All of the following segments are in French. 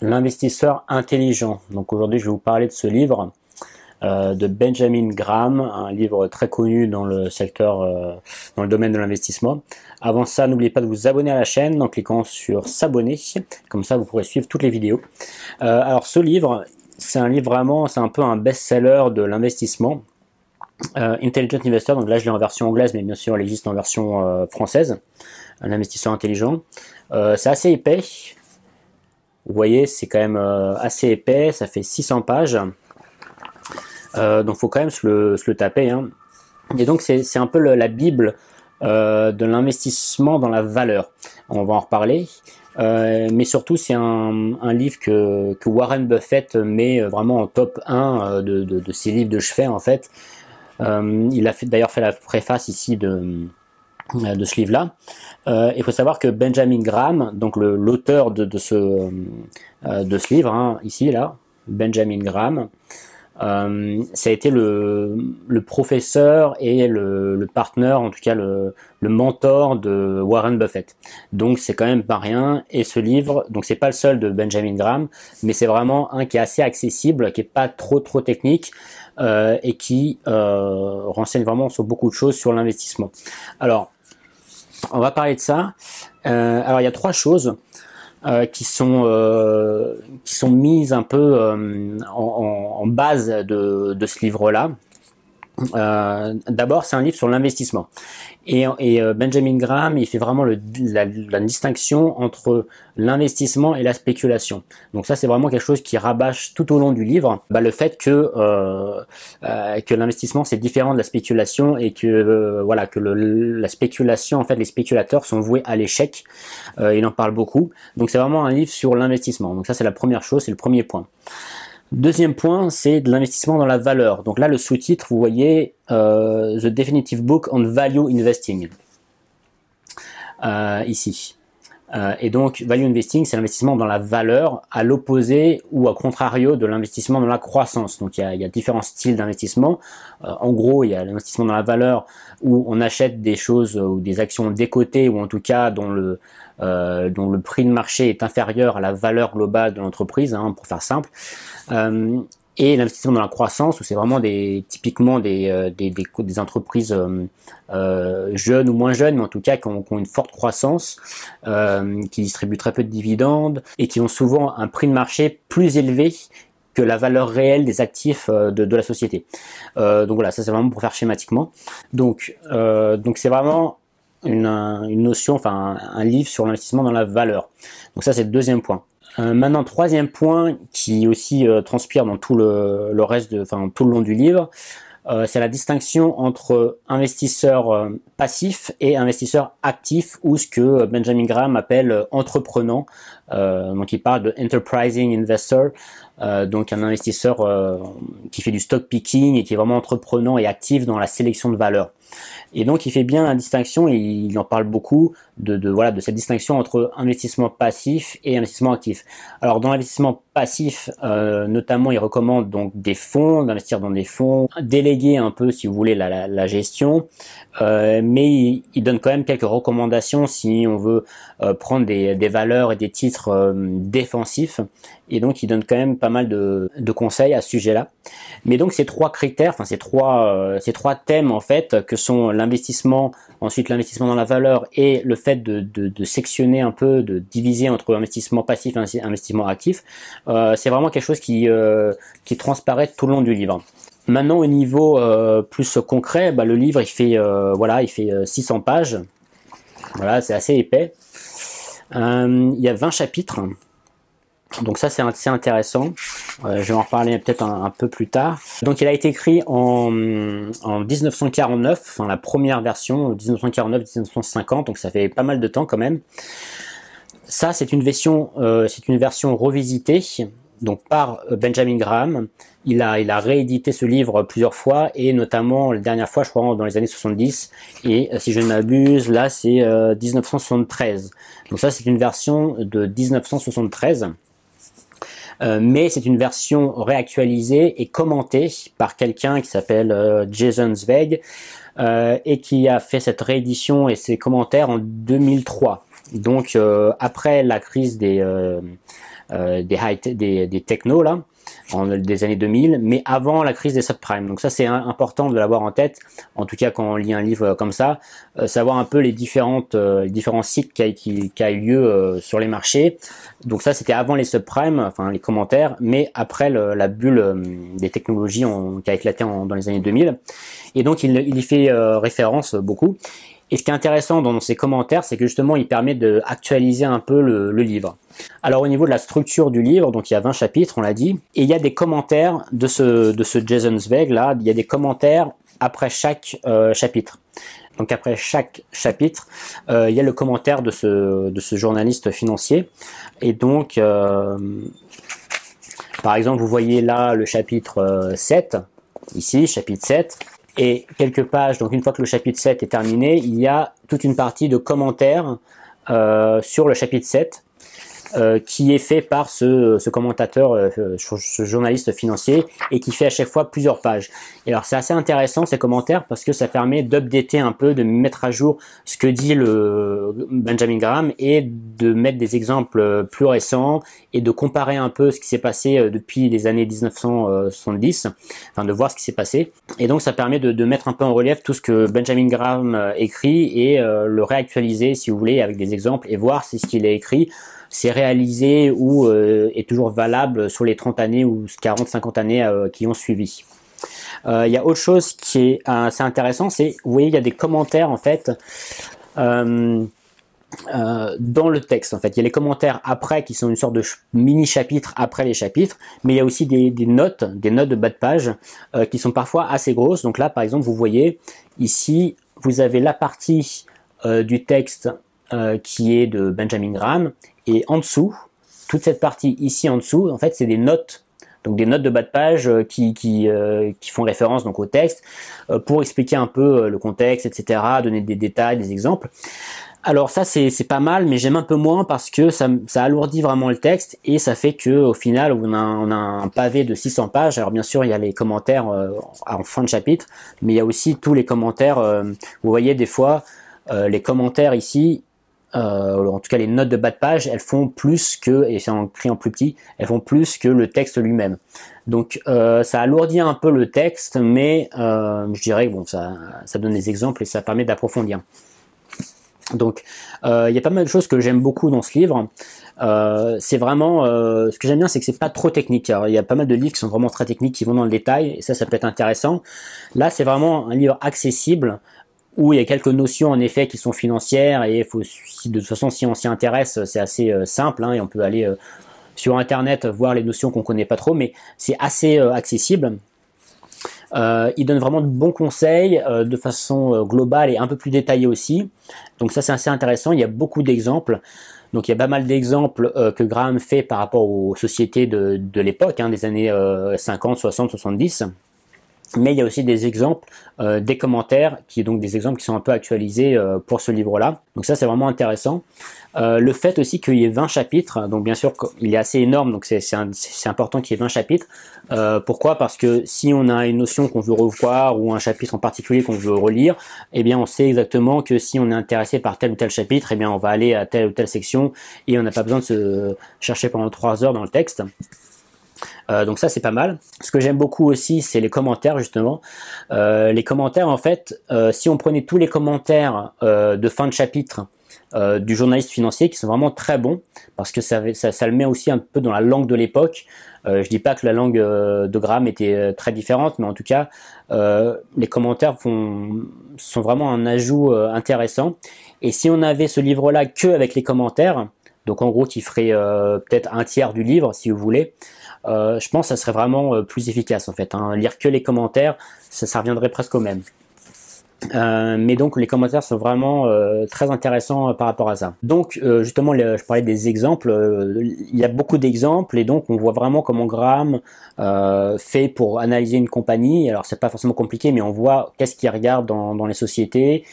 l'investisseur intelligent. Donc aujourd'hui, je vais vous parler de ce livre euh, de Benjamin Graham, un livre très connu dans le secteur, euh, dans le domaine de l'investissement. Avant ça, n'oubliez pas de vous abonner à la chaîne en cliquant sur s'abonner, comme ça vous pourrez suivre toutes les vidéos. Euh, alors ce livre, c'est un livre vraiment, c'est un peu un best-seller de l'investissement. Intelligent Investor, donc là je l'ai en version anglaise, mais bien sûr il existe en version française, un investisseur intelligent. c'est assez épais, vous voyez, c'est quand même assez épais, ça fait 600 pages. Euh, donc faut quand même se le, taper. Hein. Et donc c'est un peu la bible euh, de l'investissement dans la valeur. On va en reparler. Euh, mais surtout, c'est un, livre que, Warren Buffett met vraiment en top 1 euh, de, de, ses livres de chevet en fait. Euh, il a d'ailleurs fait la préface ici de, de ce livre-là. Euh, il faut savoir que Benjamin Graham, donc l'auteur de, de, ce, de ce livre, hein, ici là, Benjamin Graham, euh, ça a été le, le professeur et le, le partenaire, en tout cas le, le mentor de Warren Buffett. Donc c'est quand même pas rien. Et ce livre, donc c'est pas le seul de Benjamin Graham, mais c'est vraiment un qui est assez accessible, qui est pas trop trop technique euh, et qui euh, renseigne vraiment sur beaucoup de choses sur l'investissement. Alors on va parler de ça. Euh, alors il y a trois choses. Euh, qui sont euh, qui sont mises un peu en, base de ce livre-là. Euh, D'abord, c'est un livre sur l'investissement. Et, et euh, Benjamin Graham, il fait vraiment le, la, la, distinction entre l'investissement et la spéculation. Donc ça, c'est vraiment quelque chose qui rabâche tout au long du livre. Bah, le fait que euh, euh, que l'investissement c'est différent de la spéculation et que voilà que le, la spéculation, en fait, les spéculateurs sont voués à l'échec. Il en parle beaucoup. Donc c'est vraiment un livre sur l'investissement. Donc ça, c'est la première chose, c'est le premier point. Deuxième point, c'est de l'investissement dans la valeur. Donc là, le sous-titre, vous voyez, euh, The Definitive Book on Value Investing. Euh, ici. Euh, et donc, value investing, c'est l'investissement dans la valeur, à l'opposé ou à contrario de l'investissement dans la croissance. Donc, il y a, y a différents styles d'investissement. Euh, en gros, il y a l'investissement dans la valeur où on achète des choses ou des actions décotées ou en tout cas dont le euh, dont le prix de marché est inférieur à la valeur globale de l'entreprise, hein, pour faire simple. Et l'investissement dans la croissance où c'est vraiment typiquement des, euh, entreprises euh, euh, jeunes ou moins jeunes mais en tout cas qui ont, une forte croissance qui distribuent très peu de dividendes et qui ont souvent un prix de marché plus élevé que la valeur réelle des actifs de, la société. Donc voilà, ça c'est vraiment pour faire schématiquement. Donc donc c'est vraiment une, notion, enfin un livre sur l'investissement dans la valeur. Donc ça c'est le deuxième point. Euh, maintenant, troisième point qui aussi euh, transpire dans tout le, reste, enfin tout le long du livre, euh, c'est la distinction entre investisseur euh, passif et investisseur actif, ou ce que Benjamin Graham appelle entreprenant. Donc, il parle de enterprising investor, donc un investisseur qui fait du stock picking et qui est vraiment entreprenant et actif dans la sélection de valeurs. Et donc, il fait bien la distinction, et il en parle beaucoup, de, voilà, de cette distinction entre investissement passif et investissement actif. Alors, dans l'investissement passif, euh, notamment, il recommande donc des fonds, d'investir dans des fonds, déléguer un peu, si vous voulez, la, gestion, euh, mais il, donne quand même quelques recommandations si on veut euh, prendre des, valeurs et des titres euh, défensifs. Et donc, il donne quand même pas mal de, conseils à ce sujet-là. Mais donc, ces trois critères, enfin, ces trois, euh, ces trois thèmes, en fait, que sont l'investissement, ensuite l'investissement dans la valeur et le fait de, sectionner un peu, de diviser entre investissement passif et investissement actif, euh, c'est vraiment quelque chose qui, qui transparaît tout le long du livre. Maintenant, au niveau plus concret, bah, le livre il fait voilà, il fait 600 pages. Voilà, c'est assez épais. Il y a 20 chapitres. Donc ça c'est assez intéressant. Euh, je vais en reparler peut-être un, peu plus tard. Donc il a été écrit en, en 1949, enfin la première version, 1949-1950, donc ça fait pas mal de temps quand même. Ça c'est une version, euh, c'est une version revisitée, donc par Benjamin Graham. Il a, il a réédité ce livre plusieurs fois et notamment la dernière fois, je crois, dans les années 70. Et si je ne m'abuse, là c'est euh, 1973. Donc ça c'est une version de 1973. Euh, mais c'est une version réactualisée et commentée par quelqu'un qui s'appelle euh, Jason Zweig euh, et qui a fait cette réédition et ses commentaires en 2003. Donc après la crise des des, des, des technos là en des années 2000, mais avant la crise des subprimes. Donc ça c'est important de l'avoir en tête, en tout cas quand on lit un livre comme ça, euh, savoir un peu les différentes euh, différents cycles qui a, qui, qui a eu lieu euh, sur les marchés. Donc ça c'était avant les subprimes, enfin les commentaires, mais après la bulle des technologies qui a éclaté dans les années 2000. Et donc il, il y fait référence beaucoup. Et ce qui est intéressant dans ces commentaires, c'est que justement, il permet d'actualiser un peu le, livre. Alors au niveau de la structure du livre, donc il y a 20 chapitres, on l'a dit, et il y a des commentaires de ce, de ce Jason Zweig là, il y a des commentaires après chaque euh, chapitre. Donc après chaque chapitre, euh, il y a le commentaire de ce, de ce journaliste financier. Et donc, euh, par exemple, vous voyez là le chapitre 7, ici, chapitre 7, et quelques pages, donc une fois que le chapitre 7 est terminé, il y a toute une partie de commentaires euh, sur le chapitre 7 euh, qui est fait par ce, ce commentateur, euh, ce journaliste financier, et qui fait à chaque fois plusieurs pages. Et alors c'est assez intéressant ces commentaires parce que ça permet d'updater un peu, de mettre à jour ce que dit le Benjamin Graham et de mettre des exemples plus récents et de comparer un peu ce qui s'est passé euh, depuis les années 1970, enfin de voir ce qui s'est passé. Et donc ça permet de, de, mettre un peu en relief tout ce que Benjamin Graham écrit et le réactualiser si vous voulez avec des exemples et voir si ce qu'il a écrit c'est réalisé ou euh, est toujours valable sur les 30 années ou 40-50 années euh, qui ont suivi. Euh, il y a autre chose qui est assez intéressant, c'est vous voyez il y a des commentaires en fait dans le texte en fait. Il y a les commentaires après qui sont une sorte de mini chapitre après les chapitres, mais il y a aussi des, notes, des notes de bas de page qui sont parfois assez grosses. Donc là par exemple vous voyez ici vous avez la partie du texte qui est de Benjamin Graham et en dessous, toute cette partie ici en dessous, en fait, c'est des notes donc des notes de bas de page euh, qui, qui, euh, qui font référence donc au texte euh, pour expliquer un peu le contexte, etc., donner des détails, des exemples. Alors ça c'est pas mal, mais j'aime un peu moins parce que ça, ça alourdit vraiment le texte et ça fait que au final on a, on a un pavé de 600 pages. Alors bien sûr il y a les commentaires en fin de chapitre, mais il y a aussi tous les commentaires. vous voyez des fois les commentaires ici, euh, en tout cas les notes de bas de page, elles font plus que, et c'est écrit en plus petit, elles font plus que le texte lui-même. Donc euh, ça alourdit un peu le texte, mais euh, je dirais que bon, ça, ça donne des exemples et ça permet d'approfondir. Donc il y a pas mal de choses que j'aime beaucoup dans ce livre. C'est vraiment ce que j'aime bien, c'est que c'est pas trop technique. il y a pas mal de livres qui sont vraiment très techniques, qui vont dans le détail, et ça, ça peut être intéressant. Là, c'est vraiment un livre accessible où il y a quelques notions en effet qui sont financières et de toute façon si on s'y intéresse c'est assez euh, simple hein, et on peut aller euh, sur internet voir les notions qu'on connaît pas trop mais c'est assez euh, accessible. Il donne vraiment de bons conseils de façon globale et un peu plus détaillée aussi. Donc ça c'est assez intéressant. Il y a beaucoup d'exemples. Donc il y a pas mal d'exemples que Graham fait par rapport aux sociétés de, de l'époque, hein, des années 50, 60, 70 mais il y a aussi des exemples, euh, des commentaires, qui donc des exemples qui sont un peu actualisés euh, pour ce livre-là. Donc ça, c'est vraiment intéressant. Euh, le fait aussi qu'il y ait 20 chapitres, donc bien sûr, il est assez énorme, donc c'est important qu'il y ait 20 chapitres. pourquoi? Parce que si on a une notion qu'on veut revoir ou un chapitre en particulier qu'on veut relire, eh bien, on sait exactement que si on est intéressé par tel ou tel chapitre, eh bien, on va aller à telle ou telle section et on n'a pas besoin de se chercher pendant 3 heures dans le texte. Euh, donc ça c'est pas mal. Ce que j'aime beaucoup aussi c'est les commentaires justement. Euh, les commentaires en fait, euh, si on prenait tous les commentaires de fin de chapitre du journaliste financier qui sont vraiment très bons parce que ça, le met aussi un peu dans la langue de l'époque. je dis pas que la langue de Graham était très différente, mais en tout cas les commentaires sont vraiment un ajout intéressant. Et si on avait ce livre-là que avec les commentaires, donc en gros qui ferait peut-être un tiers du livre si vous voulez, je pense que ça serait vraiment euh, plus efficace en fait. Hein. Lire que les commentaires, ça, reviendrait presque au même. Euh, mais donc les commentaires sont vraiment euh, très intéressants par rapport à ça. Donc euh, justement, je parlais des exemples. il y a beaucoup d'exemples et donc on voit vraiment comment Graham fait pour analyser une compagnie. Alors c'est pas forcément compliqué, mais on voit qu'est-ce qu'il regarde dans les sociétés,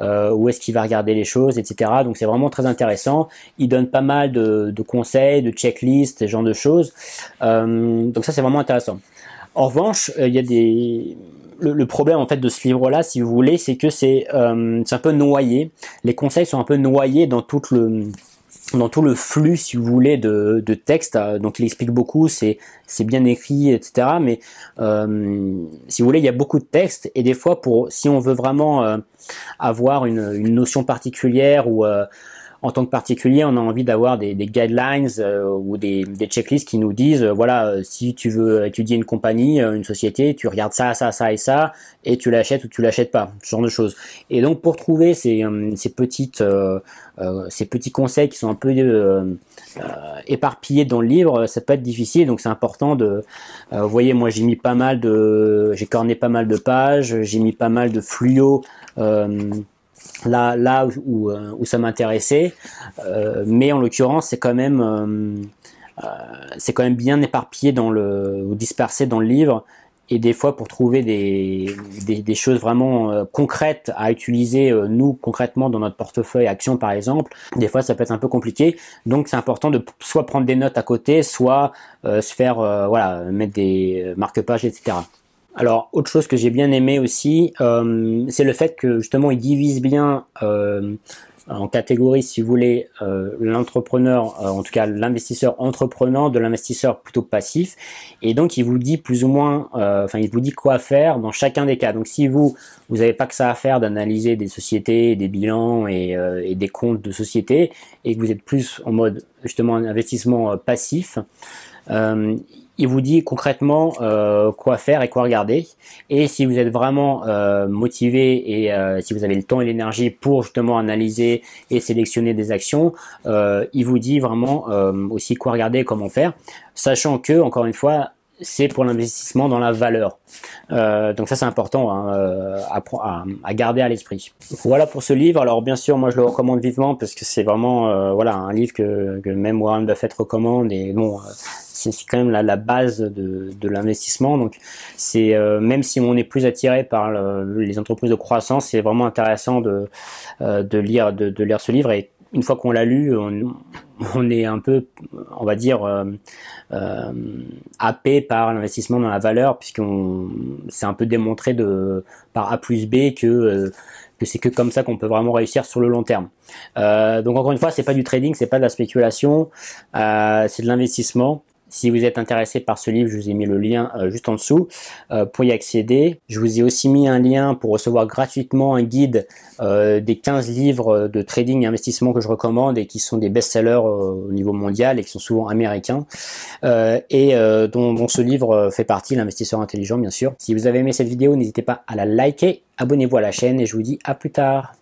euh, où est-ce qu'il va regarder les choses, etc. Donc c'est vraiment très intéressant. Il donne pas mal de, de conseils, de checklists, ce genre de choses. Euh, donc ça c'est vraiment intéressant. En revanche, euh, il y a des le, problème en fait de ce livre-là, si vous voulez, c'est que c'est euh, un peu noyé. Les conseils sont un peu noyés dans tout le dans tout le flux, si vous voulez, de, de texte. Donc, il explique beaucoup, c'est bien écrit, etc. Mais si vous voulez, il y a beaucoup de textes et des fois, pour si on veut vraiment avoir une, une, notion particulière ou en tant que particulier, on a envie d'avoir des, guidelines euh, ou des, checklists qui nous disent, euh, voilà, euh, si tu veux étudier une compagnie, une société, tu regardes ça, ça, ça et ça, et tu l'achètes ou tu l'achètes pas, ce genre de choses. Et donc pour trouver ces, petites, ces petits conseils qui sont un peu éparpillés dans le livre, ça peut être difficile. Donc c'est important de, vous voyez, moi j'ai mis pas mal de, j'ai corné pas mal de pages, j'ai mis pas mal de fluo là, euh, où ça m'intéressait. Euh, mais en l'occurrence, c'est quand même euh, c'est quand même bien éparpillé dans le ou dispersé dans le livre. Et des fois pour trouver des, des, des choses vraiment concrètes à utiliser nous concrètement dans notre portefeuille action par exemple des fois ça peut être un peu compliqué. Donc c'est important de soit prendre des notes à côté soit se faire voilà mettre des marque-pages etc alors, autre chose que j'ai bien aimé aussi, euh, c'est le fait que justement il divise bien euh, en catégories, si vous voulez, euh, l'entrepreneur, en tout cas l'investisseur entrepreneur de l'investisseur plutôt passif, et donc il vous dit plus ou moins, enfin il vous dit quoi faire dans chacun des cas. Donc si vous vous n'avez pas que ça à faire d'analyser des sociétés, des bilans et, et, des comptes de sociétés, et que vous êtes plus en mode justement investissement passif il vous dit concrètement euh, quoi faire et quoi regarder. Et si vous êtes vraiment euh, motivé et euh, si vous avez le temps et l'énergie pour justement analyser et sélectionner des actions, il vous dit vraiment aussi quoi regarder et comment faire, sachant que encore une fois c'est pour l'investissement dans la valeur. donc ça c'est important hein, à, à, garder à l'esprit. Voilà pour ce livre. Alors bien sûr moi je le recommande vivement parce que c'est vraiment voilà un livre que, que même Warren Buffett recommande et bon c'est quand même la, base de, l'investissement. Donc, c'est euh, même si on est plus attiré par les entreprises de croissance, c'est vraiment intéressant de, euh, lire de, lire ce livre. Et une fois qu'on l'a lu, on, est un peu, on va dire, euh, happé par l'investissement dans la valeur, puisqu'on c'est un peu démontré de par A plus B que que c'est que comme ça qu'on peut vraiment réussir sur le long terme. donc encore une fois, c'est pas du trading, c'est pas de la spéculation, c'est de l'investissement. Si vous êtes intéressé par ce livre, je vous ai mis le lien euh, juste en dessous euh, pour y accéder. Je vous ai aussi mis un lien pour recevoir gratuitement un guide euh, des 15 livres de trading et investissement que je recommande et qui sont des best-sellers au niveau mondial et qui sont souvent américains. et dont, dont, ce livre fait partie, l'investisseur intelligent bien sûr. Si vous avez aimé cette vidéo, n'hésitez pas à la liker, abonnez-vous à la chaîne et je vous dis à plus tard.